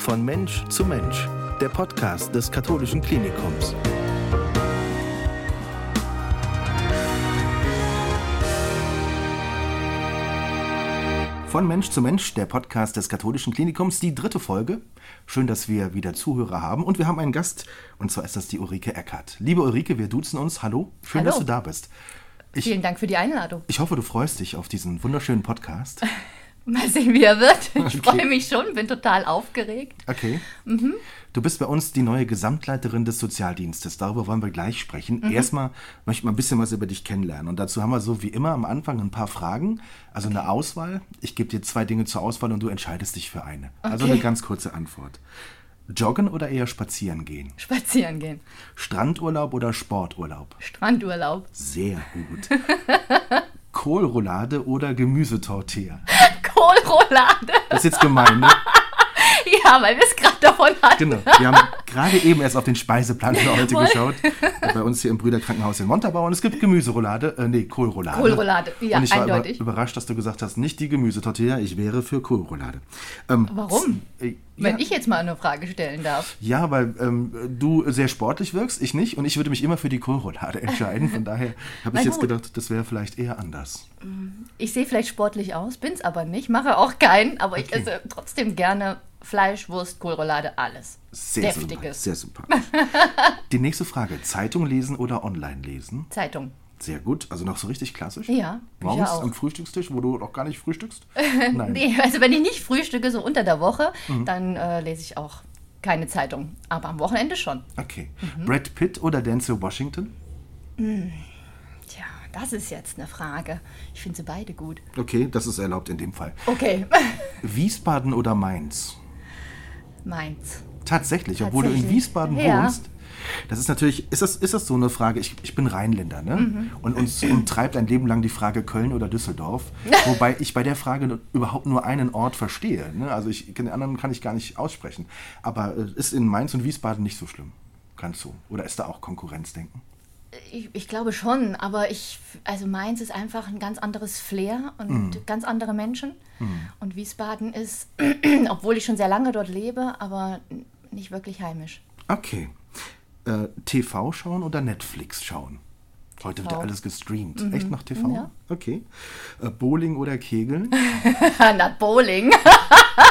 Von Mensch zu Mensch, der Podcast des katholischen Klinikums. Von Mensch zu Mensch, der Podcast des katholischen Klinikums, die dritte Folge. Schön, dass wir wieder Zuhörer haben und wir haben einen Gast und zwar ist das die Ulrike Eckert. Liebe Ulrike, wir duzen uns. Hallo, schön, Hallo. dass du da bist. Ich, Vielen Dank für die Einladung. ich hoffe, du freust dich auf diesen wunderschönen Podcast. Mal sehen, wie er wird. Ich Okay. freue mich schon, bin total aufgeregt. Okay. Mhm. Du bist bei uns die neue Gesamtleiterin des Sozialdienstes. Darüber wollen wir gleich sprechen. Mhm. Erstmal möchte ich mal ein bisschen was über dich kennenlernen. Und dazu haben wir so wie immer am Anfang ein paar Fragen. Also eine Auswahl. Ich gebe dir zwei Dinge zur Auswahl und du entscheidest dich für eine. Also Okay. eine ganz kurze Antwort. Joggen oder eher spazieren gehen? Spazieren gehen. Strandurlaub oder Sporturlaub? Strandurlaub. Sehr gut. Kohlroulade oder Gemüsetortilla? Kohlroulade. Das ist jetzt gemein, ne? Ja, weil wir es gerade davon hatten. Genau. Wir haben gerade eben erst auf den Speiseplan für heute geschaut. Bei uns hier im Brüderkrankenhaus in Montabaur. Und es gibt Gemüseroulade, äh, nee, Kohlroulade. Kohlroulade, ja, Und ich war über, eindeutig. überrascht, dass du gesagt hast, nicht die Gemüsetortilla, ich wäre für Kohlroulade. Ähm, Warum? äh, Wenn ja, ich jetzt mal eine Frage stellen darf. ja, weil ähm, du sehr sportlich wirkst, ich nicht. Und ich würde mich immer für die Kohlroulade entscheiden. Von daher habe ich jetzt gedacht, das wäre vielleicht eher anders. Ich sehe vielleicht sportlich aus, bin's aber nicht, mache auch keinen, aber ich Okay. esse trotzdem gerne Fleisch, Wurst, Kohlroulade, alles. Sehr. Deftiges. Sehr sympathisch. Die nächste Frage: Zeitung lesen oder online lesen? Zeitung. Sehr gut. Also noch so richtig klassisch? Ja, Morgens am Frühstückstisch, wo du noch gar nicht frühstückst? Nein. Nee, also wenn ich nicht frühstücke, so unter der Woche, Mhm. dann äh, lese ich auch keine Zeitung. Aber am Wochenende schon. Okay. Mhm. Brad Pitt oder Denzel Washington? Tja, das ist jetzt eine Frage. Ich finde sie beide gut. Okay, das ist erlaubt in dem Fall. Okay, Wiesbaden oder Mainz? Meins. Tatsächlich, obwohl du in. Wiesbaden Ja. wohnst. Das ist natürlich, ist das, ist das so eine Frage? Ich, ich bin Rheinländer, ne? Mhm. Und uns umtreibt ein Leben lang die Frage Köln oder Düsseldorf. Wobei ich bei der Frage überhaupt nur einen Ort verstehe. Ne? Also ich, den anderen kann ich gar nicht aussprechen. Aber äh, ist in Mainz und Wiesbaden nicht so schlimm? Ganz so. Oder ist da auch Konkurrenzdenken? Ich, ich glaube schon, aber ich, also Mainz ist einfach ein ganz anderes Flair und ganz andere Menschen. Und Wiesbaden ist, obwohl ich schon sehr lange dort lebe, aber nicht wirklich heimisch. Okay. Äh, TV schauen oder Netflix schauen? Heute wird ja alles gestreamt. Echt noch TV? Mhm. Ja. Okay. Äh, Bowling oder Kegeln? Na, Bowling.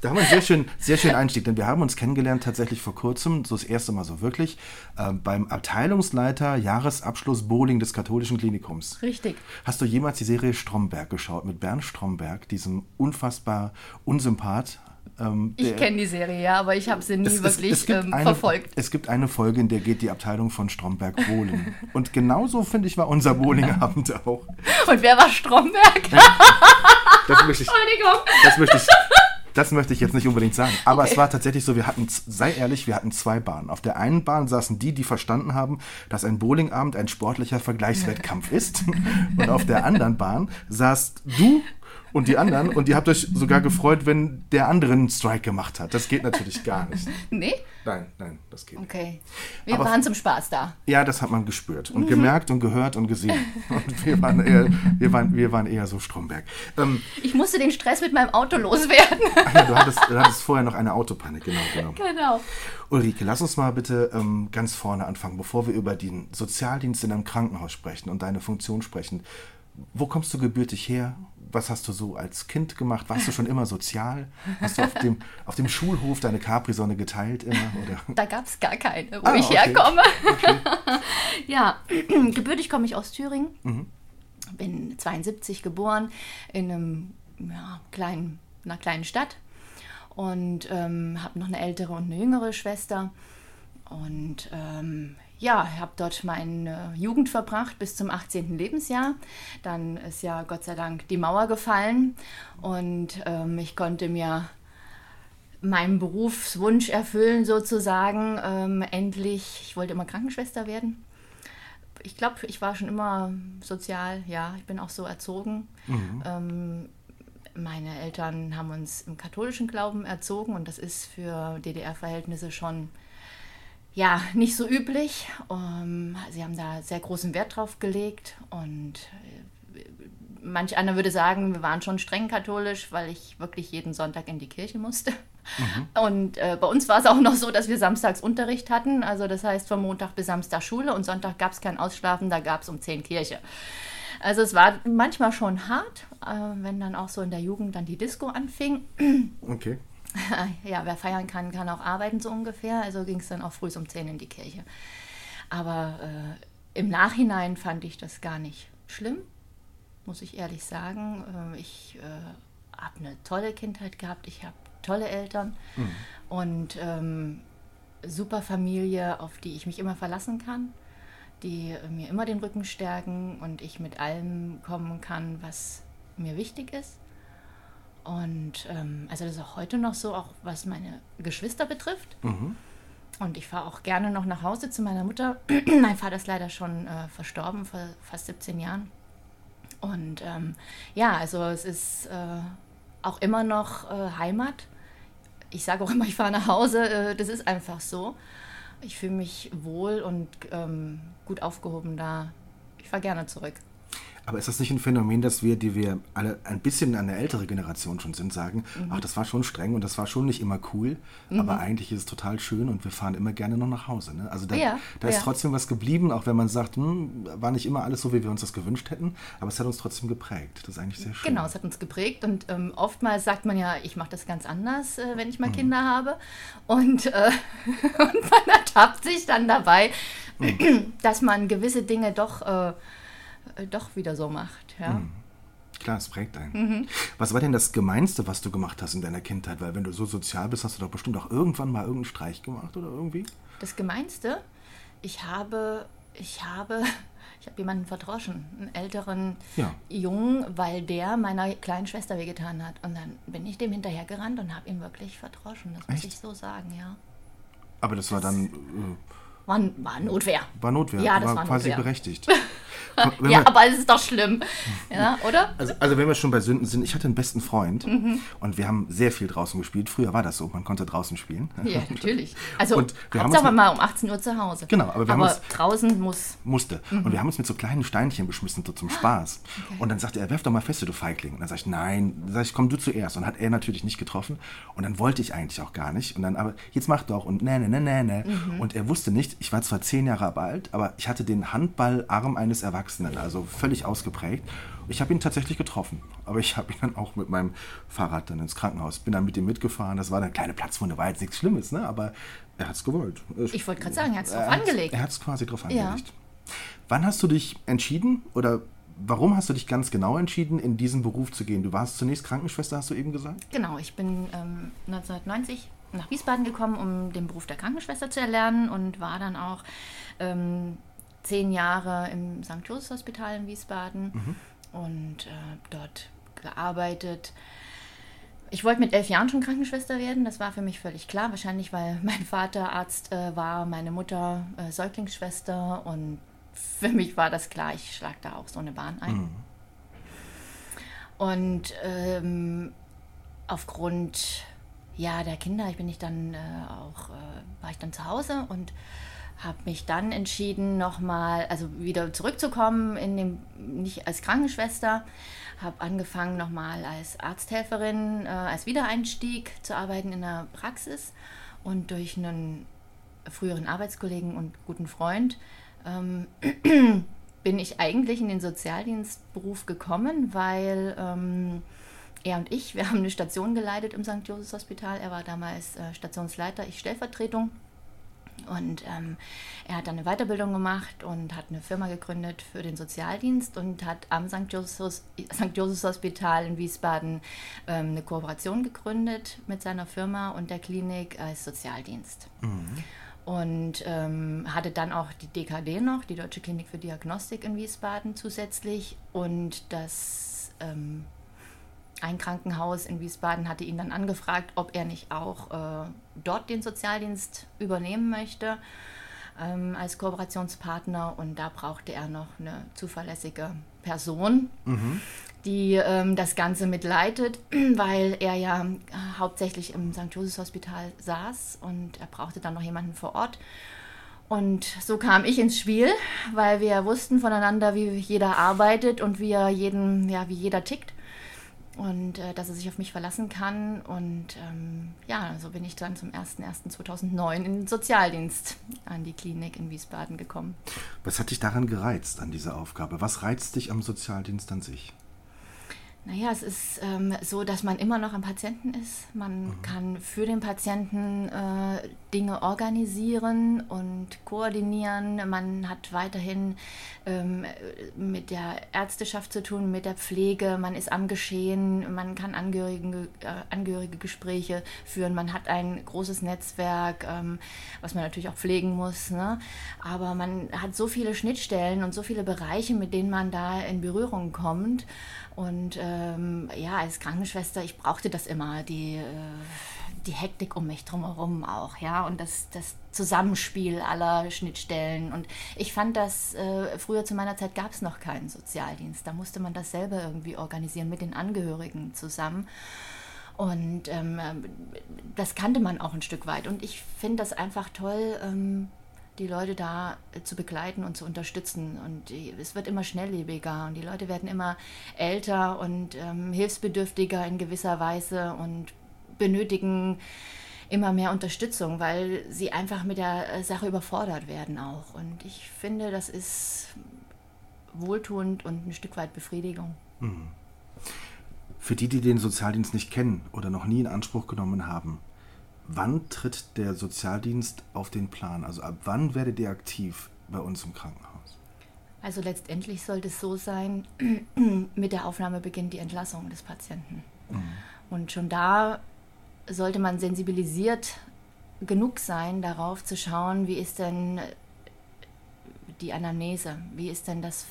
Da haben wir einen sehr schönen, sehr schönen Einstieg, denn wir haben uns kennengelernt tatsächlich vor kurzem, so das erste Mal so wirklich, äh, beim Abteilungsleiter Jahresabschluss Bowling des katholischen Klinikums. Richtig. Hast du jemals die Serie Stromberg geschaut mit Bernd Stromberg, diesem unfassbar Unsympath? Ähm, Ich kenne die Serie, ja, aber ich habe sie nie es- es- wirklich es gibt ähm, eine, verfolgt. Es gibt eine Folge, in der geht die Abteilung von Stromberg bowlen. Und genauso, finde ich, war unser Bowlingabend auch. Und wer war Stromberg? Das möchte ich, Entschuldigung. das möchte ich, das möchte ich jetzt nicht unbedingt sagen. Aber es war tatsächlich so, wir hatten, sei ehrlich, wir hatten zwei Bahnen. Auf der einen Bahn saßen die, die verstanden haben, dass ein Bowlingabend ein sportlicher Vergleichswettkampf ist. Und auf der anderen Bahn saßt du und die anderen und ihr habt euch sogar gefreut, wenn der andere einen Strike gemacht hat. Das geht natürlich gar nicht. Nee? Nein, nein, das geht nicht. Okay. Wir Aber- waren zum Spaß da. Ja, das hat man gespürt und gemerkt und gehört und gesehen. Und wir waren eher, wir waren, wir waren eher so Stromberg. Ähm, Ich musste den Stress mit meinem Auto loswerden. ja, du, hattest, du hattest vorher noch eine Autopanne, genau, genau. genau. Ulrike, lass uns mal bitte ähm, ganz vorne anfangen, bevor wir über den Sozialdienst in einem Krankenhaus sprechen und deine Funktion sprechen. Wo kommst du gebürtig her? Was hast du so als Kind gemacht? Warst du schon immer sozial? Hast du auf dem, auf dem Schulhof deine Capri-Sonne geteilt immer? Oder? Da gab es gar keine, wo Ah, ich okay. herkomme. ja, gebürtig komme ich aus Thüringen. Bin 72 geboren in einem ja, kleinen, einer kleinen Stadt und ähm, habe noch eine ältere und eine jüngere Schwester. Und ähm, ja, habe dort meine Jugend verbracht bis zum 18. Lebensjahr. Dann ist ja Gott sei Dank die Mauer gefallen und ähm, ich konnte mir meinen Berufswunsch erfüllen sozusagen. Ähm, endlich, ich wollte immer Krankenschwester werden. Ich glaube, ich war schon immer sozial, ja, ich bin auch so erzogen. Ähm, meine Eltern haben uns im katholischen Glauben erzogen und das ist für DDR-Verhältnisse schon ja, nicht so üblich. Ähm, sie haben da sehr großen Wert drauf gelegt und äh, manch einer würde sagen, wir waren schon streng katholisch, weil ich wirklich jeden Sonntag in die Kirche musste. Mhm. Und äh, bei uns war es auch noch so, dass wir samstags Unterricht hatten. Also das heißt von Montag bis Samstag Schule und Sonntag gab es kein Ausschlafen, da gab es um 10 Kirche. Also es war manchmal schon hart, äh, wenn dann auch so in der Jugend dann die Disco anfing. Okay. Ja, wer feiern kann, kann auch arbeiten so ungefähr. Also ging es dann auch früh um 10 in die Kirche. Aber äh, im Nachhinein fand ich das gar nicht schlimm, muss ich ehrlich sagen. Äh, ich äh, habe eine tolle Kindheit gehabt. Ich habe tolle Eltern mhm. und ähm, super Familie, auf die ich mich immer verlassen kann, die mir immer den Rücken stärken und ich mit allem kommen kann, was mir wichtig ist. Und ähm, also das ist auch heute noch so, auch was meine Geschwister betrifft. Mhm. Und ich fahre auch gerne noch nach Hause zu meiner Mutter. mein Vater ist leider schon äh, verstorben vor fast 17 Jahren. Und ähm, ja, also es ist äh, auch immer noch äh, Heimat. Ich sage auch immer, ich fahre nach Hause. Äh, das ist einfach so. Ich fühle mich wohl und ähm, gut aufgehoben da. Ich fahre gerne zurück. Aber ist das nicht ein Phänomen, dass wir, die wir alle ein bisschen eine ältere Generation schon sind, sagen, mhm. ach, das war schon streng und das war schon nicht immer cool, mhm. aber eigentlich ist es total schön und wir fahren immer gerne noch nach Hause. Ne? Also da, ja, da ist ja. trotzdem was geblieben, auch wenn man sagt, hm, war nicht immer alles so, wie wir uns das gewünscht hätten, aber es hat uns trotzdem geprägt. Das ist eigentlich sehr schön. Genau, es hat uns geprägt und ähm, oftmals sagt man ja, ich mache das ganz anders, äh, wenn ich mal mhm. Kinder habe und, äh, und man ertappt sich dann dabei, mhm. dass man gewisse Dinge doch... Äh, doch wieder so macht. Ja. Mhm. Klar, es prägt einen. Mhm. Was war denn das Gemeinste, was du gemacht hast in deiner Kindheit? Weil wenn du so sozial bist, hast du doch bestimmt auch irgendwann mal irgendeinen Streich gemacht oder irgendwie? Das Gemeinste? Ich habe, ich habe, ich habe jemanden verdroschen, einen älteren ja. Jungen, weil der meiner kleinen Schwester wehgetan hat. Und dann bin ich dem hinterhergerannt und habe ihn wirklich verdroschen. Das Echt? muss ich so sagen, ja. Aber das, das war dann... Äh, war, war Notwehr. War Notwehr. Ja, das war, war quasi Notwehr. berechtigt. ja, aber es ist doch schlimm. Ja, oder? Also, also, wenn wir schon bei Sünden sind, ich hatte einen besten Freund mhm. und wir haben sehr viel draußen gespielt. Früher war das so, man konnte draußen spielen. Ja, natürlich. Also und wir haben uns mal um 18 Uhr zu Hause. Genau, aber, wir aber haben uns, draußen muss. Musste. Mhm. Und wir haben uns mit so kleinen Steinchen beschmissen, so zum ah, Spaß. Okay. Und dann sagte er, werf doch mal feste, du Feigling. Und dann sage ich, nein. Dann sage ich, komm du zuerst. Und hat er natürlich nicht getroffen. Und dann wollte ich eigentlich auch gar nicht. Und dann, aber jetzt mach doch und ne, ne, ne, ne, ne. Mhm. Und er wusste nicht, ich war zwar zehn Jahre alt, aber ich hatte den Handballarm eines Erwachsenen. Also völlig ausgeprägt. Ich habe ihn tatsächlich getroffen, aber ich habe ihn dann auch mit meinem Fahrrad dann ins Krankenhaus, bin dann mit ihm mitgefahren. Das war eine kleine Platzwunde, war jetzt nichts Schlimmes, ne? aber er hat es gewollt. Ich wollte gerade sagen, er hat es drauf angelegt. Er hat es quasi drauf angelegt. Ja. Wann hast du dich entschieden oder warum hast du dich ganz genau entschieden, in diesen Beruf zu gehen? Du warst zunächst Krankenschwester, hast du eben gesagt? Genau, ich bin ähm, 1990 nach Wiesbaden gekommen, um den Beruf der Krankenschwester zu erlernen und war dann auch ähm, zehn Jahre im St. Joseph Hospital in Wiesbaden mhm. und äh, dort gearbeitet. Ich wollte mit elf Jahren schon Krankenschwester werden, das war für mich völlig klar. Wahrscheinlich, weil mein Vater Arzt äh, war, meine Mutter äh, Säuglingsschwester und für mich war das klar, ich schlage da auch so eine Bahn ein. Mhm. Und ähm, aufgrund ja, der Kinder, ich bin ich dann äh, auch, äh, war ich dann zu Hause und habe mich dann entschieden, nochmal, also wieder zurückzukommen, in dem, nicht als Krankenschwester, habe angefangen nochmal als Arzthelferin, äh, als Wiedereinstieg zu arbeiten in der Praxis. Und durch einen früheren Arbeitskollegen und guten Freund ähm, bin ich eigentlich in den Sozialdienstberuf gekommen, weil ähm, er und ich, wir haben eine Station geleitet im St. Josephs Hospital. Er war damals äh, Stationsleiter, ich Stellvertretung. Und ähm, er hat dann eine Weiterbildung gemacht und hat eine Firma gegründet für den Sozialdienst und hat am St. Josephs, St. Josephs Hospital in Wiesbaden ähm, eine Kooperation gegründet mit seiner Firma und der Klinik als Sozialdienst. Mhm. Und ähm, hatte dann auch die DKD noch, die Deutsche Klinik für Diagnostik in Wiesbaden zusätzlich. Und das ähm, ein Krankenhaus in Wiesbaden hatte ihn dann angefragt, ob er nicht auch äh, dort den Sozialdienst übernehmen möchte ähm, als Kooperationspartner. Und da brauchte er noch eine zuverlässige Person, mhm. die ähm, das Ganze mitleitet, weil er ja hauptsächlich im St. Josephs Hospital saß und er brauchte dann noch jemanden vor Ort. Und so kam ich ins Spiel, weil wir wussten voneinander, wie jeder arbeitet und wie, jeden, ja, wie jeder tickt. Und äh, dass er sich auf mich verlassen kann. Und ähm, ja, so bin ich dann zum 01.01.2009 in den Sozialdienst an die Klinik in Wiesbaden gekommen. Was hat dich daran gereizt, an dieser Aufgabe? Was reizt dich am Sozialdienst an sich? Naja, es ist ähm, so, dass man immer noch am Patienten ist. Man mhm. kann für den Patienten äh, Dinge organisieren und koordinieren. Man hat weiterhin ähm, mit der Ärzteschaft zu tun, mit der Pflege. Man ist am Geschehen. Man kann Angehörige, äh, Angehörige Gespräche führen. Man hat ein großes Netzwerk, ähm, was man natürlich auch pflegen muss. Ne? Aber man hat so viele Schnittstellen und so viele Bereiche, mit denen man da in Berührung kommt. Und ähm, ja, als Krankenschwester, ich brauchte das immer, die, äh, die Hektik um mich drumherum auch, ja, und das, das Zusammenspiel aller Schnittstellen. Und ich fand das, äh, früher zu meiner Zeit gab es noch keinen Sozialdienst. Da musste man das selber irgendwie organisieren mit den Angehörigen zusammen. Und ähm, das kannte man auch ein Stück weit. Und ich finde das einfach toll, ähm, die Leute da zu begleiten und zu unterstützen. Und es wird immer schnelllebiger und die Leute werden immer älter und ähm, hilfsbedürftiger in gewisser Weise und benötigen immer mehr Unterstützung, weil sie einfach mit der äh, Sache überfordert werden auch. Und ich finde, das ist wohltuend und ein Stück weit Befriedigung. Mhm. Für die, die den Sozialdienst nicht kennen oder noch nie in Anspruch genommen haben, Wann tritt der Sozialdienst auf den Plan? Also ab wann werdet ihr aktiv bei uns im Krankenhaus? Also letztendlich sollte es so sein, mit der Aufnahme beginnt die Entlassung des Patienten. Mhm. Und schon da sollte man sensibilisiert genug sein, darauf zu schauen, wie ist denn die Anamnese, wie ist denn das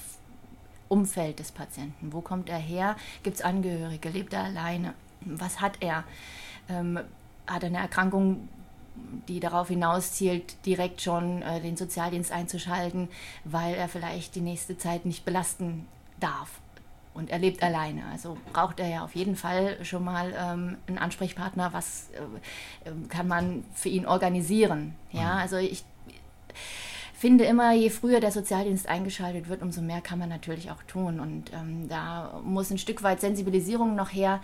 Umfeld des Patienten, wo kommt er her, gibt es Angehörige, lebt er alleine, was hat er, ähm, hat eine Erkrankung, die darauf hinauszielt, direkt schon äh, den Sozialdienst einzuschalten, weil er vielleicht die nächste Zeit nicht belasten darf. Und er lebt alleine. Also braucht er ja auf jeden Fall schon mal ähm, einen Ansprechpartner, was äh, ähm, kann man für ihn organisieren. Ja, mhm. also ich finde immer, je früher der Sozialdienst eingeschaltet wird, umso mehr kann man natürlich auch tun. Und ähm, da muss ein Stück weit Sensibilisierung noch her,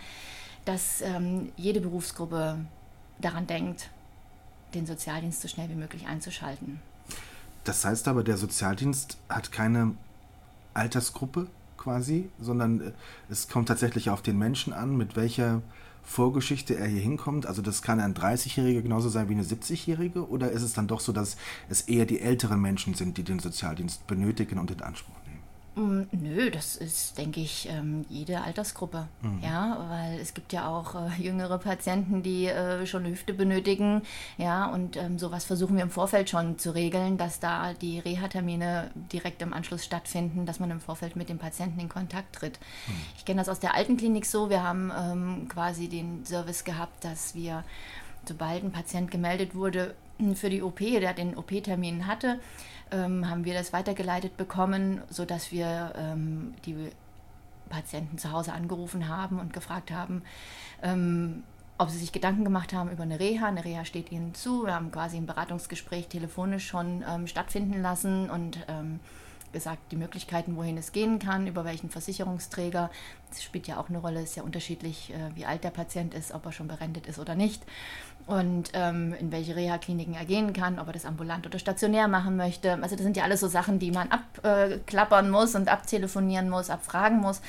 dass ähm, jede Berufsgruppe daran denkt, den Sozialdienst so schnell wie möglich einzuschalten. Das heißt aber, der Sozialdienst hat keine Altersgruppe quasi, sondern äh, es kommt tatsächlich auf den Menschen an, mit welcher Vorgeschichte er hier hinkommt. Also das kann ein 30-Jähriger genauso sein wie eine 70-Jährige oder ist es dann doch so, dass es eher die älteren Menschen sind, die den Sozialdienst benötigen und in Anspruch nö, das ist, denke ich, ähm, jede Altersgruppe. Mhm. Ja, weil es gibt ja auch äh, jüngere Patienten, die äh, schon eine Hüfte benötigen. Ja, und ähm, sowas versuchen wir im Vorfeld schon zu regeln, dass da die Reha-Termine direkt im Anschluss stattfinden, dass man im Vorfeld mit dem Patienten in Kontakt tritt. Mhm. Ich kenne das aus der alten Klinik so. Wir haben ähm, quasi den Service gehabt, dass wir, sobald ein Patient gemeldet wurde für die OP, der den OP-Termin hatte, ähm, haben wir das weitergeleitet bekommen, sodass wir ähm, die Patienten zu Hause angerufen haben und gefragt haben, ähm, ob sie sich Gedanken gemacht haben über eine Reha. Eine Reha steht ihnen zu. Wir haben quasi ein Beratungsgespräch telefonisch schon ähm, stattfinden lassen und ähm, gesagt, die Möglichkeiten, wohin es gehen kann, über welchen Versicherungsträger. Das spielt ja auch eine Rolle, ist ja unterschiedlich, äh, wie alt der Patient ist, ob er schon berendet ist oder nicht und ähm, in welche Reha-Kliniken er gehen kann, ob er das ambulant oder stationär machen möchte. Also das sind ja alles so Sachen, die man abklappern muss und abtelefonieren muss, abfragen muss.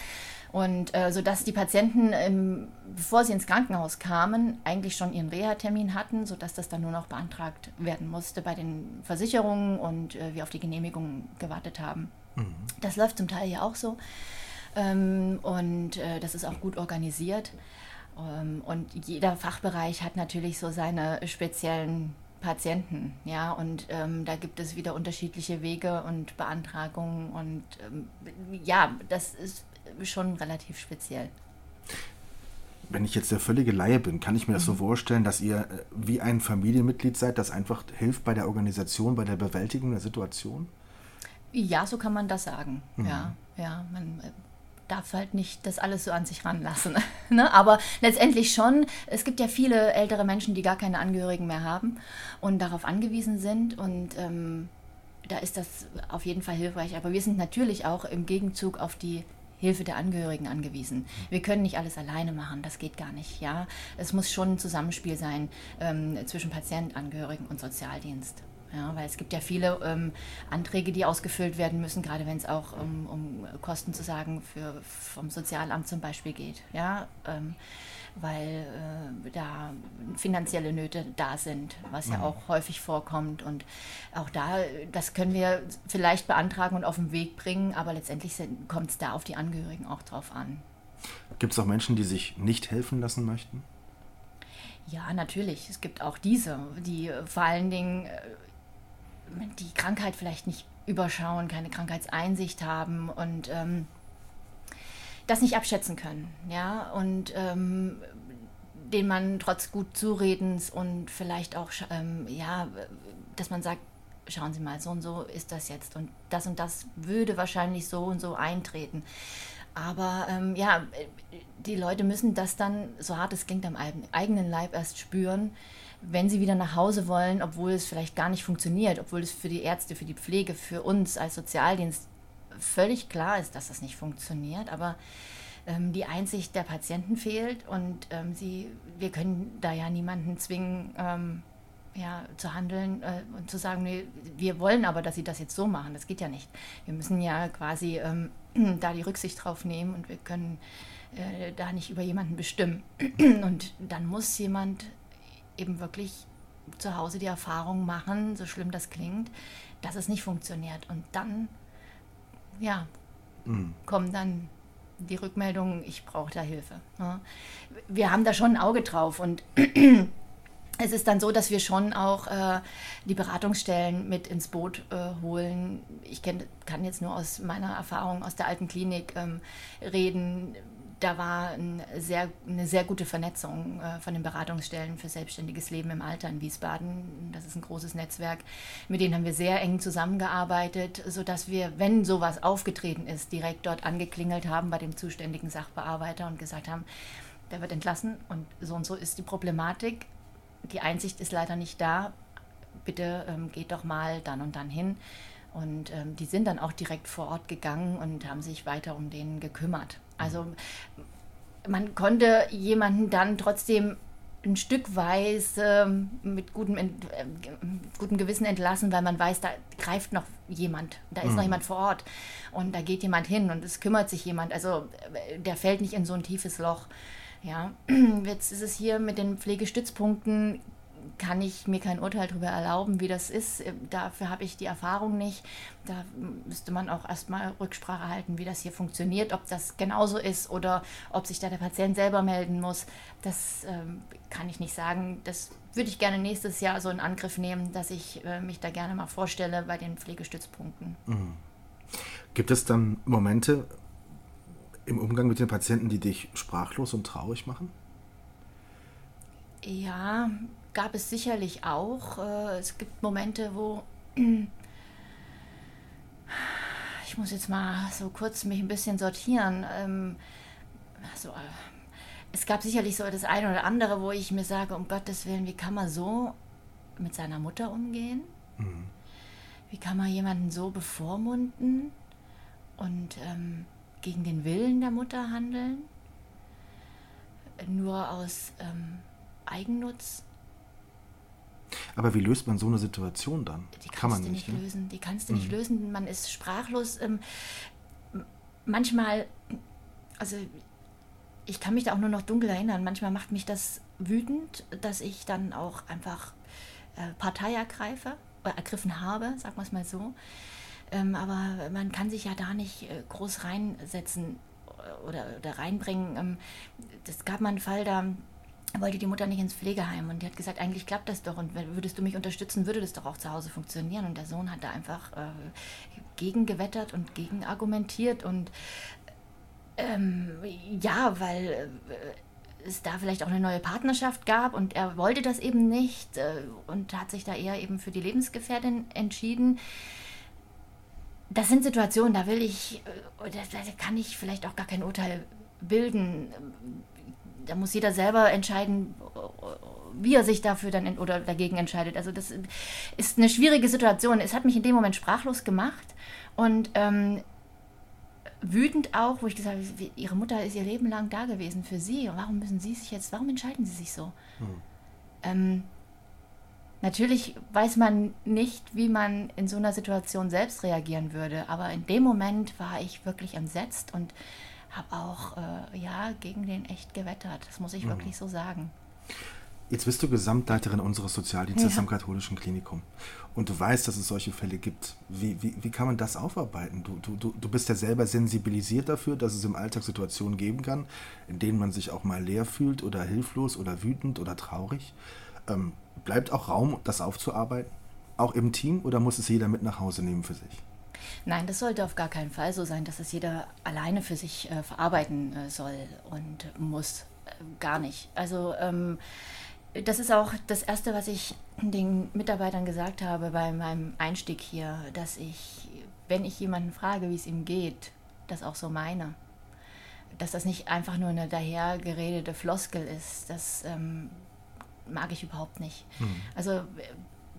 Und äh, sodass die Patienten, ähm, bevor sie ins Krankenhaus kamen, eigentlich schon ihren Reha-Termin hatten, sodass das dann nur noch beantragt werden musste bei den Versicherungen und äh, wir auf die Genehmigung gewartet haben. Mhm. Das läuft zum Teil ja auch so. Ähm, und äh, das ist auch gut organisiert. Ähm, und jeder Fachbereich hat natürlich so seine speziellen Patienten, ja, und ähm, da gibt es wieder unterschiedliche Wege und Beantragungen und ähm, ja, das ist schon relativ speziell. Wenn ich jetzt der völlige Laie bin, kann ich mir das so mhm. vorstellen, dass ihr äh, wie ein Familienmitglied seid, das einfach hilft bei der Organisation, bei der Bewältigung der Situation? Ja, so kann man das sagen. Mhm. Ja, ja, man äh, darf halt nicht das alles so an sich ranlassen. ne? Aber letztendlich schon, es gibt ja viele ältere Menschen, die gar keine Angehörigen mehr haben und darauf angewiesen sind. Und ähm, da ist das auf jeden Fall hilfreich. Aber wir sind natürlich auch im Gegenzug auf die Hilfe der Angehörigen angewiesen. Wir können nicht alles alleine machen, das geht gar nicht. Ja, es muss schon ein Zusammenspiel sein ähm, zwischen Patient, Angehörigen und Sozialdienst. Ja, weil es gibt ja viele ähm, Anträge, die ausgefüllt werden müssen, gerade wenn es auch um, um Kosten zu sagen für, vom Sozialamt zum Beispiel geht. Ja, ähm, weil äh, da finanzielle Nöte da sind, was ja mhm. auch häufig vorkommt. Und auch da, das können wir vielleicht beantragen und auf den Weg bringen, aber letztendlich kommt es da auf die Angehörigen auch drauf an. Gibt es auch Menschen, die sich nicht helfen lassen möchten? Ja, natürlich. Es gibt auch diese, die vor allen Dingen äh, die Krankheit vielleicht nicht überschauen, keine Krankheitseinsicht haben und ähm, das nicht abschätzen können, ja, und ähm, den man trotz gut Zuredens und vielleicht auch, ähm, ja, dass man sagt, schauen Sie mal, so und so ist das jetzt und das und das würde wahrscheinlich so und so eintreten. Aber ähm, ja, die Leute müssen das dann, so hart es klingt, am eigenen Leib erst spüren, wenn sie wieder nach Hause wollen, obwohl es vielleicht gar nicht funktioniert, obwohl es für die Ärzte, für die Pflege, für uns als Sozialdienst völlig klar ist, dass das nicht funktioniert. Aber ähm, die Einsicht der Patienten fehlt und ähm, sie, wir können da ja niemanden zwingen, ähm, ja, zu handeln äh, und zu sagen, nee, wir wollen aber, dass sie das jetzt so machen. Das geht ja nicht. Wir müssen ja quasi ähm, da die Rücksicht drauf nehmen und wir können äh, da nicht über jemanden bestimmen. und dann muss jemand eben wirklich zu Hause die Erfahrung machen, so schlimm das klingt, dass es nicht funktioniert. Und dann, ja, mhm. kommen dann die Rückmeldungen, ich brauche da Hilfe. Ne? Wir haben da schon ein Auge drauf und es ist dann so, dass wir schon auch äh, die Beratungsstellen mit ins Boot äh, holen. Ich kenn, kann jetzt nur aus meiner Erfahrung aus der alten Klinik ähm, reden da war ein sehr, eine sehr gute Vernetzung äh, von den Beratungsstellen für selbstständiges Leben im Alter in Wiesbaden. Das ist ein großes Netzwerk. Mit denen haben wir sehr eng zusammengearbeitet, sodass wir, wenn sowas aufgetreten ist, direkt dort angeklingelt haben bei dem zuständigen Sachbearbeiter und gesagt haben, der wird entlassen und so und so ist die Problematik. Die Einsicht ist leider nicht da. Bitte ähm, geht doch mal dann und dann hin. Und ähm, die sind dann auch direkt vor Ort gegangen und haben sich weiter um den gekümmert. Also man konnte jemanden dann trotzdem ein Stück weit mit gutem, äh, gutem Gewissen entlassen, weil man weiß, da greift noch jemand, da ist mhm. noch jemand vor Ort und da geht jemand hin und es kümmert sich jemand. Also äh, der fällt nicht in so ein tiefes Loch. Ja, jetzt ist es hier mit den Pflegestützpunkten kann ich mir kein Urteil darüber erlauben, wie das ist. Äh, dafür habe ich die Erfahrung nicht. Da müsste man auch erstmal Rücksprache halten, wie das hier funktioniert, ob das genauso ist oder ob sich da der Patient selber melden muss. Das ähm, kann ich nicht sagen. Das würde ich gerne nächstes Jahr so in Angriff nehmen, dass ich äh, mich da gerne mal vorstelle bei den Pflegestützpunkten. Mhm. Gibt es dann Momente im Umgang mit den Patienten, die dich sprachlos und traurig machen? Ja, gab es sicherlich auch. Äh, es gibt Momente, wo ich muss jetzt mal so kurz mich ein bisschen sortieren. Also, es gab sicherlich so das eine oder andere, wo ich mir sage, um Gottes Willen, wie kann man so mit seiner Mutter umgehen? Mhm. Wie kann man jemanden so bevormunden und ähm, gegen den Willen der Mutter handeln? Nur aus ähm, Eigennutz aber wie löst man so eine Situation dann? Die Kann man nicht, nicht ne? lösen. Die kannst du mhm. nicht lösen. Man ist sprachlos. Ähm, manchmal, also ich kann mich da auch nur noch dunkel erinnern. Manchmal macht mich das wütend, dass ich dann auch einfach äh, Partei ergreife oder ergriffen habe, sagen wir es mal so. Ähm, aber man kann sich ja da nicht äh, groß reinsetzen oder, oder reinbringen. Ähm, es gab mal einen Fall, da wollte die Mutter nicht ins Pflegeheim und die hat gesagt, eigentlich klappt das doch und würdest du mich unterstützen, würde das doch auch zu Hause funktionieren. Und der Sohn hat da einfach äh, gegengewettert und gegen argumentiert und ähm, ja, weil äh, es da vielleicht auch eine neue Partnerschaft gab und er wollte das eben nicht äh, und hat sich da eher eben für die Lebensgefährtin entschieden. Das sind Situationen, da will ich, äh, da kann ich vielleicht auch gar kein Urteil bilden da muss jeder selber entscheiden, wie er sich dafür dann oder dagegen entscheidet. Also das ist eine schwierige Situation. Es hat mich in dem Moment sprachlos gemacht und ähm, wütend auch, wo ich gesagt habe, ihre Mutter ist ihr Leben lang da gewesen für sie. Und warum müssen sie sich jetzt, warum entscheiden sie sich so? Hm. Ähm, natürlich weiß man nicht, wie man in so einer Situation selbst reagieren würde, aber in dem Moment war ich wirklich entsetzt und habe auch äh, ja, gegen den echt gewettert. Das muss ich hm. wirklich so sagen. Jetzt bist du Gesamtleiterin unseres Sozialdienstes ja. am katholischen Klinikum und du weißt, dass es solche Fälle gibt. Wie, wie, wie kann man das aufarbeiten? Du, du, du bist ja selber sensibilisiert dafür, dass es im Alltag Situationen geben kann, in denen man sich auch mal leer fühlt oder hilflos oder wütend oder traurig. Ähm, bleibt auch Raum, das aufzuarbeiten? Auch im Team oder muss es jeder mit nach Hause nehmen für sich? Nein, das sollte auf gar keinen Fall so sein, dass es jeder alleine für sich äh, verarbeiten äh, soll und muss. Äh, gar nicht. Also ähm, das ist auch das Erste, was ich den Mitarbeitern gesagt habe bei meinem Einstieg hier, dass ich, wenn ich jemanden frage, wie es ihm geht, das auch so meine. Dass das nicht einfach nur eine dahergeredete Floskel ist, das ähm, mag ich überhaupt nicht. Mhm. Also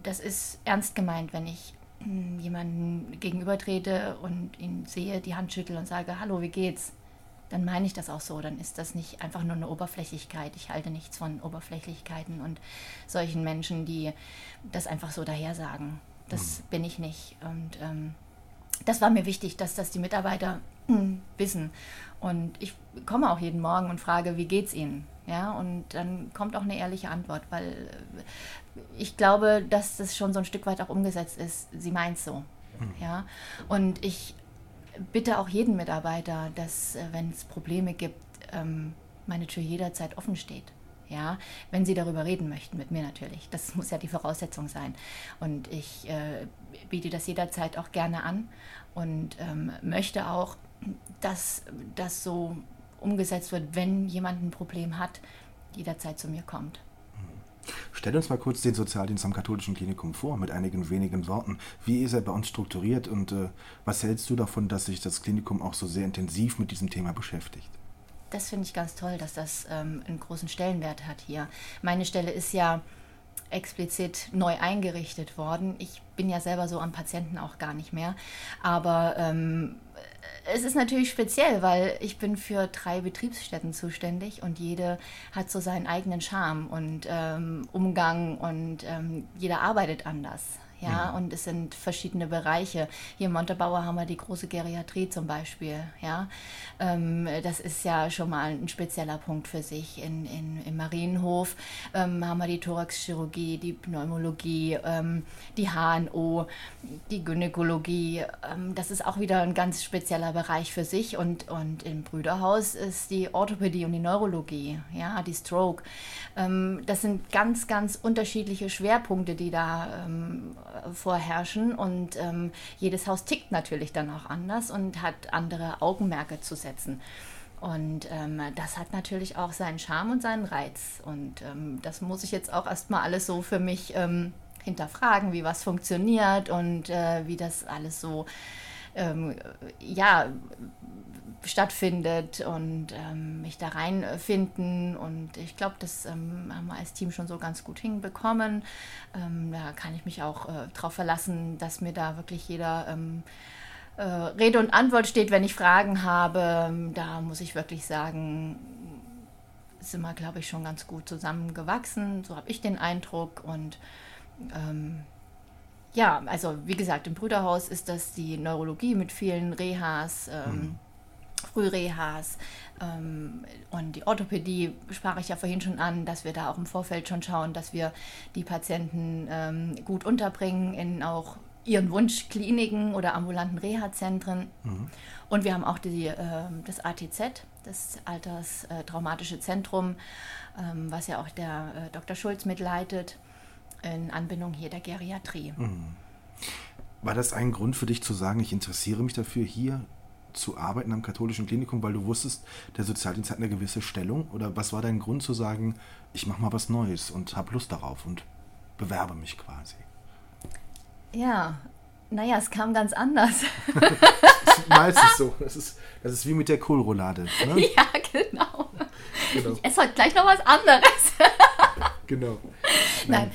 das ist ernst gemeint, wenn ich jemanden gegenübertrete und ihn sehe, die Hand schüttel und sage, hallo, wie geht's? dann meine ich das auch so. Dann ist das nicht einfach nur eine Oberflächlichkeit. Ich halte nichts von Oberflächlichkeiten und solchen Menschen, die das einfach so daher sagen. Das mhm. bin ich nicht. Und ähm, das war mir wichtig, dass das die Mitarbeiter wissen. Und ich komme auch jeden Morgen und frage, wie geht's Ihnen? Ja, und dann kommt auch eine ehrliche Antwort, weil ich glaube, dass das schon so ein Stück weit auch umgesetzt ist. Sie meint so. Mhm. Ja, und ich bitte auch jeden Mitarbeiter, dass, äh, wenn es Probleme gibt, ähm, meine Tür jederzeit offen steht. Ja, wenn Sie darüber reden möchten, mit mir natürlich. Das muss ja die Voraussetzung sein. Und ich äh, biete das jederzeit auch gerne an und ähm, möchte auch, dass das so umgesetzt wird, wenn jemand ein Problem hat, jederzeit zu mir kommt. Stell uns mal kurz den Sozialdienst am katholischen Klinikum vor, mit einigen wenigen Worten. Wie ist er bei uns strukturiert und äh, was hältst du davon, dass sich das Klinikum auch so sehr intensiv mit diesem Thema beschäftigt? Das finde ich ganz toll, dass das ähm, einen großen Stellenwert hat hier. Meine Stelle ist ja explizit neu eingerichtet worden. Ich bin ja selber so am Patienten auch gar nicht mehr. Aber ähm, es ist natürlich speziell, weil ich bin für drei Betriebsstätten zuständig und jede hat so seinen eigenen Charme und ähm, Umgang und ähm, jeder arbeitet anders ja, mhm. und es sind verschiedene Bereiche. Hier in Montabaur haben wir die große Geriatrie zum Beispiel, ja. Ähm, das ist ja schon mal ein spezieller Punkt für sich. In, in, Im Marienhof ähm, haben wir die Thoraxchirurgie, die Pneumologie, ähm, die HNO, die Gynäkologie. Ähm, das ist auch wieder ein ganz spezieller Bereich für sich und, und im Brüderhaus ist die Orthopädie und die Neurologie, ja, die Stroke. Ähm, das sind ganz, ganz unterschiedliche Schwerpunkte, die da ähm, vorherrschen und ähm, jedes Haus tickt natürlich dann auch anders und hat andere Augenmerke zu setzen. Und ähm, das hat natürlich auch seinen Charme und seinen Reiz. Und ähm, das muss ich jetzt auch erstmal alles so für mich ähm, hinterfragen, wie was funktioniert und äh, wie das alles so ähm, ja, stattfindet und ähm, mich da reinfinden. Und ich glaube, das ähm, haben wir als Team schon so ganz gut hinbekommen. Ähm, da kann ich mich auch äh, darauf verlassen, dass mir da wirklich jeder ähm, äh, Rede und Antwort steht, wenn ich Fragen habe. Da muss ich wirklich sagen, sind wir, glaube ich, schon ganz gut zusammengewachsen. So habe ich den Eindruck. Und ähm, ja, also wie gesagt, im Brüderhaus ist das die Neurologie mit vielen Rehas. Ähm, mhm Frührehas ähm, und die Orthopädie sprach ich ja vorhin schon an, dass wir da auch im Vorfeld schon schauen, dass wir die Patienten ähm, gut unterbringen in auch ihren Wunschkliniken oder ambulanten Reha-Zentren. Mhm. Und wir haben auch die, äh, das ATZ, das Alterstraumatische Zentrum, ähm, was ja auch der äh, Dr. Schulz mitleitet, in Anbindung hier der Geriatrie. Mhm. War das ein Grund für dich zu sagen, ich interessiere mich dafür, hier zu arbeiten am katholischen Klinikum, weil du wusstest, der Sozialdienst hat eine gewisse Stellung? Oder was war dein Grund zu sagen, ich mache mal was Neues und habe Lust darauf und bewerbe mich quasi? Ja, naja, es kam ganz anders. das ist meistens so. Das ist, das ist wie mit der Kohlroulade. Ne? Ja, genau. genau. Ich esse heute gleich noch was anderes. genau. Nein,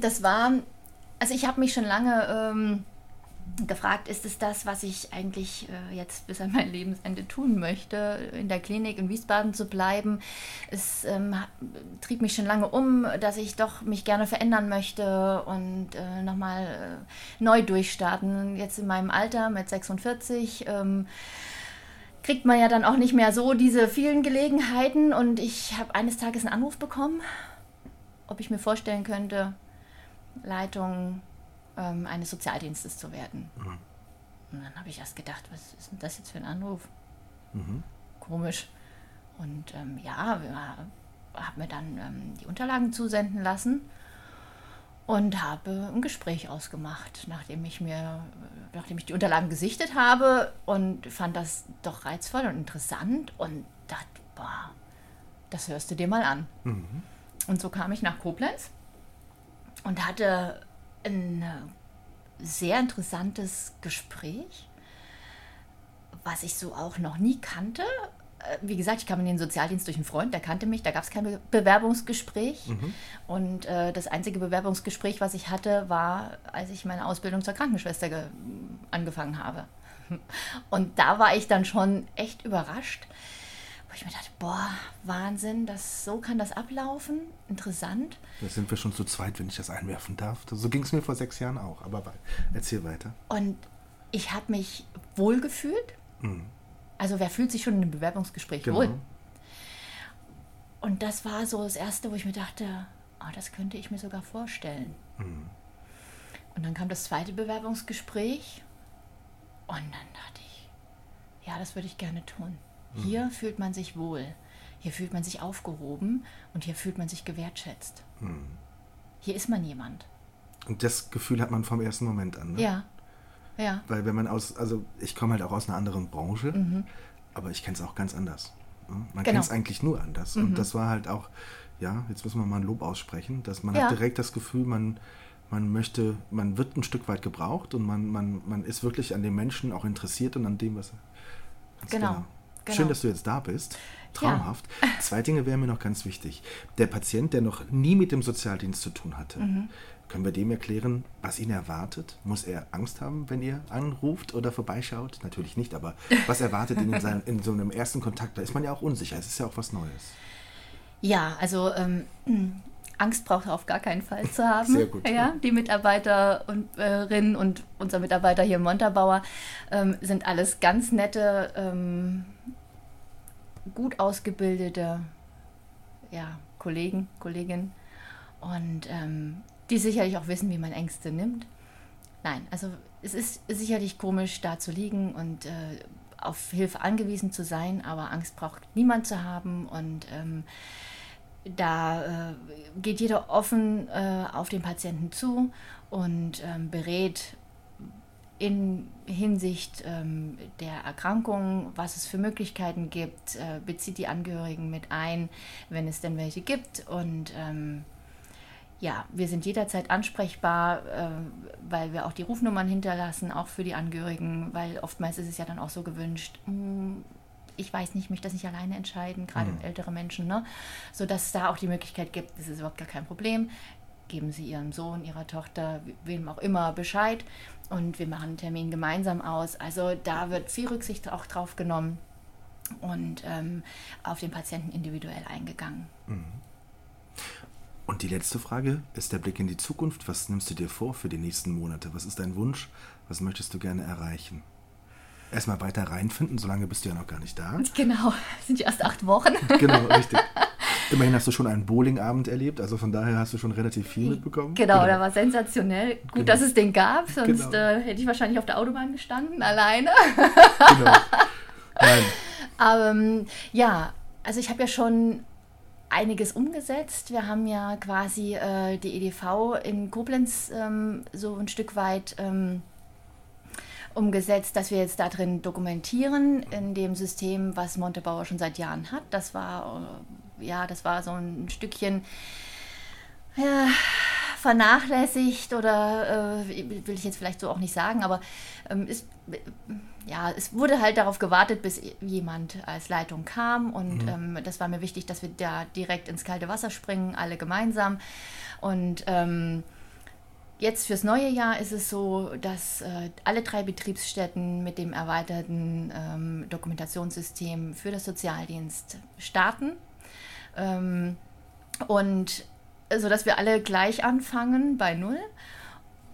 das war, also ich habe mich schon lange ähm, gefragt, ist es das, was ich eigentlich äh, jetzt bis an mein Lebensende tun möchte, in der Klinik in Wiesbaden zu bleiben. Es ähm, trieb mich schon lange um, dass ich doch mich gerne verändern möchte und äh, nochmal äh, neu durchstarten. Jetzt in meinem Alter mit 46. Ähm, kriegt man ja dann auch nicht mehr so diese vielen Gelegenheiten und ich habe eines Tages einen Anruf bekommen, ob ich mir vorstellen könnte, Leitung ähm, eines Sozialdienstes zu werden. Mhm. Und dann habe ich erst gedacht, was ist denn das jetzt für ein Anruf? Mhm. Komisch. Und ähm, ja, habe mir dann ähm, die Unterlagen zusenden lassen und habe ein Gespräch ausgemacht, nachdem ich mir, nachdem ich die Unterlagen gesichtet habe und fand das doch reizvoll und interessant und dachte, boah, das hörst du dir mal an. Mhm. Und so kam ich nach Koblenz und hatte ein äh, sehr interessantes Gespräch, was ich so auch noch nie kannte. Äh, wie gesagt, ich kam in den Sozialdienst durch einen Freund, der kannte mich, da gab es kein Bewerbungsgespräch. Mhm. Und äh, das einzige Bewerbungsgespräch, was ich hatte, war, als ich meine Ausbildung zur Krankenschwester angefangen habe. Und da war ich dann schon echt überrascht, ich mir dachte, boah, Wahnsinn, das, so kann das ablaufen. Interessant. Da sind wir schon zu zweit, wenn ich das einwerfen darf. So ging es mir vor sechs Jahren auch. Aber erzähl weiter. Und ich habe mich wohl gefühlt. Mhm. Also wer fühlt sich schon in einem Bewerbungsgespräch genau. wohl? Und das war so das Erste, wo ich mir dachte, oh, das könnte ich mir sogar vorstellen. Mhm. Und dann kam das zweite Bewerbungsgespräch. Und dann dachte ich, ja, das würde ich gerne tun. Hier mhm. fühlt man sich wohl, hier fühlt man sich aufgehoben und hier fühlt man sich gewertschätzt. Mhm. Hier ist man jemand. Und das Gefühl hat man vom ersten Moment an. Ne? Ja. Ja. Weil wenn man aus, also ich komme halt auch aus einer anderen Branche, mhm. aber ich kenne es auch ganz anders. Ne? Man genau. kennt es eigentlich nur anders. Und mhm. das war halt auch, ja, jetzt müssen wir mal ein Lob aussprechen, dass man ja. hat direkt das Gefühl, man, man möchte, man wird ein Stück weit gebraucht und man, man, man ist wirklich an dem Menschen auch interessiert und an dem, was er. Genau. genau. Genau. Schön, dass du jetzt da bist. Traumhaft. Ja. Zwei Dinge wären mir noch ganz wichtig. Der Patient, der noch nie mit dem Sozialdienst zu tun hatte, mhm. können wir dem erklären, was ihn erwartet? Muss er Angst haben, wenn ihr anruft oder vorbeischaut? Natürlich nicht, aber was erwartet ihn in, seinem, in so einem ersten Kontakt? Da ist man ja auch unsicher. Es ist ja auch was Neues. Ja, also ähm, Angst braucht er auf gar keinen Fall zu haben. Sehr gut. Ja, die Mitarbeiterinnen und unser Mitarbeiter hier im Montabauer ähm, sind alles ganz nette, ähm, gut ausgebildete ja, Kollegen, Kolleginnen und ähm, die sicherlich auch wissen, wie man Ängste nimmt. Nein, also es ist sicherlich komisch, da zu liegen und äh, auf Hilfe angewiesen zu sein, aber Angst braucht niemand zu haben und ähm, da äh, geht jeder offen äh, auf den Patienten zu und ähm, berät in Hinsicht ähm, der Erkrankung, was es für Möglichkeiten gibt, äh, bezieht die Angehörigen mit ein, wenn es denn welche gibt. Und ähm, ja, wir sind jederzeit ansprechbar, äh, weil wir auch die Rufnummern hinterlassen, auch für die Angehörigen, weil oftmals ist es ja dann auch so gewünscht, mh, hm, ich weiß nicht, ich möchte das nicht alleine entscheiden, gerade mhm. ältere Menschen, ne? sodass es da auch die Möglichkeit gibt, das ist überhaupt gar kein Problem. Geben Sie Ihrem Sohn, Ihrer Tochter, wem auch immer Bescheid und wir machen einen Termin gemeinsam aus. Also da wird viel Rücksicht auch drauf genommen und ähm, auf den Patienten individuell eingegangen. Mhm. Und die letzte Frage ist der Blick in die Zukunft. Was nimmst du dir vor für die nächsten Monate? Was ist dein Wunsch? Was möchtest du gerne erreichen? erstmal weiter reinfinden, solange bist du ja noch gar nicht da. Genau, sind ja erst acht Wochen. Genau, richtig. Immerhin hast du schon einen Bowlingabend erlebt, also von daher hast du schon relativ viel mitbekommen. Genau, genau. der war sensationell. Gut, genau. dass es den gab, sonst genau. äh, hätte ich wahrscheinlich auf der Autobahn gestanden, alleine. Genau. Nein. Aber ähm, ja, also ich habe ja schon einiges umgesetzt. Wir haben ja quasi äh, die EDV in Koblenz ähm, so ein Stück weit ähm, umgesetzt, dass wir jetzt da drin dokumentieren in dem System, was Montebauer schon seit Jahren hat. Das war äh, ja, das war so ein Stückchen ja, vernachlässigt oder äh, will ich jetzt vielleicht so auch nicht sagen, aber ähm, ist ja, es wurde halt darauf gewartet, bis jemand als Leitung kam. Und Mhm. ähm, das war mir wichtig, dass wir da direkt ins kalte Wasser springen, alle gemeinsam. Und ähm, Jetzt fürs neue Jahr ist es so, dass äh, alle drei Betriebsstätten mit dem erweiterten ähm, Dokumentationssystem für das Sozialdienst starten. Ähm, und so dass wir alle gleich anfangen bei Null.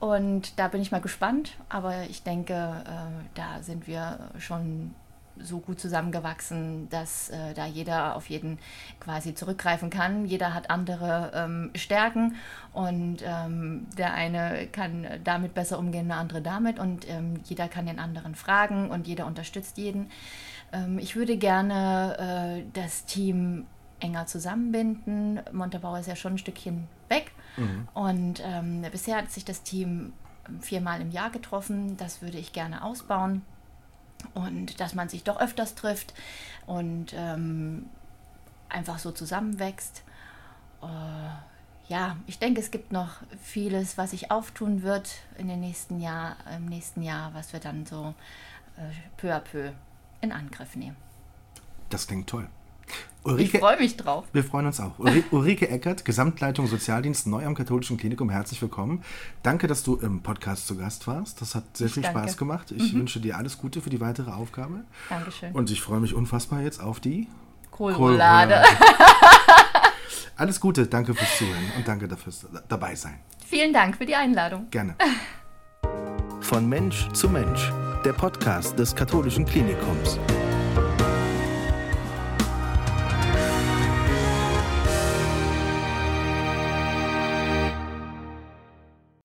Und da bin ich mal gespannt, aber ich denke, äh, da sind wir schon so gut zusammengewachsen, dass äh, da jeder auf jeden quasi zurückgreifen kann. Jeder hat andere ähm, Stärken und ähm, der eine kann damit besser umgehen, der andere damit und ähm, jeder kann den anderen fragen und jeder unterstützt jeden. Ähm, ich würde gerne äh, das Team enger zusammenbinden. Montabaur ist ja schon ein Stückchen weg und ähm, bisher hat sich das Team viermal im Jahr getroffen. Das würde ich gerne ausbauen und dass man sich doch öfters trifft und ähm, einfach so zusammenwächst. Äh, ja, ich denke, es gibt noch vieles, was sich auftun wird in den nächsten Jahr, im nächsten Jahr, was wir dann so äh, peu à peu in Angriff nehmen. Das klingt toll. Ich Ulrike, freue mich drauf. wir freuen uns auch. Ulri- Ulrike Eckert, Gesamtleitung Sozialdienst neu am Katholischen Klinikum, herzlich willkommen. Danke, dass du im Podcast zu Gast warst. Das hat sehr Ich viel danke. Spaß gemacht. Ich wünsche dir alles Gute für die weitere Aufgabe. Dankeschön. Und ich freue mich unfassbar jetzt auf die Kohlroulade. Alles Gute, danke fürs Zuhören und danke dafür dabei sein. Vielen Dank für die Einladung. Gerne. Von Mensch zu Mensch, der Podcast des Katholischen Klinikums.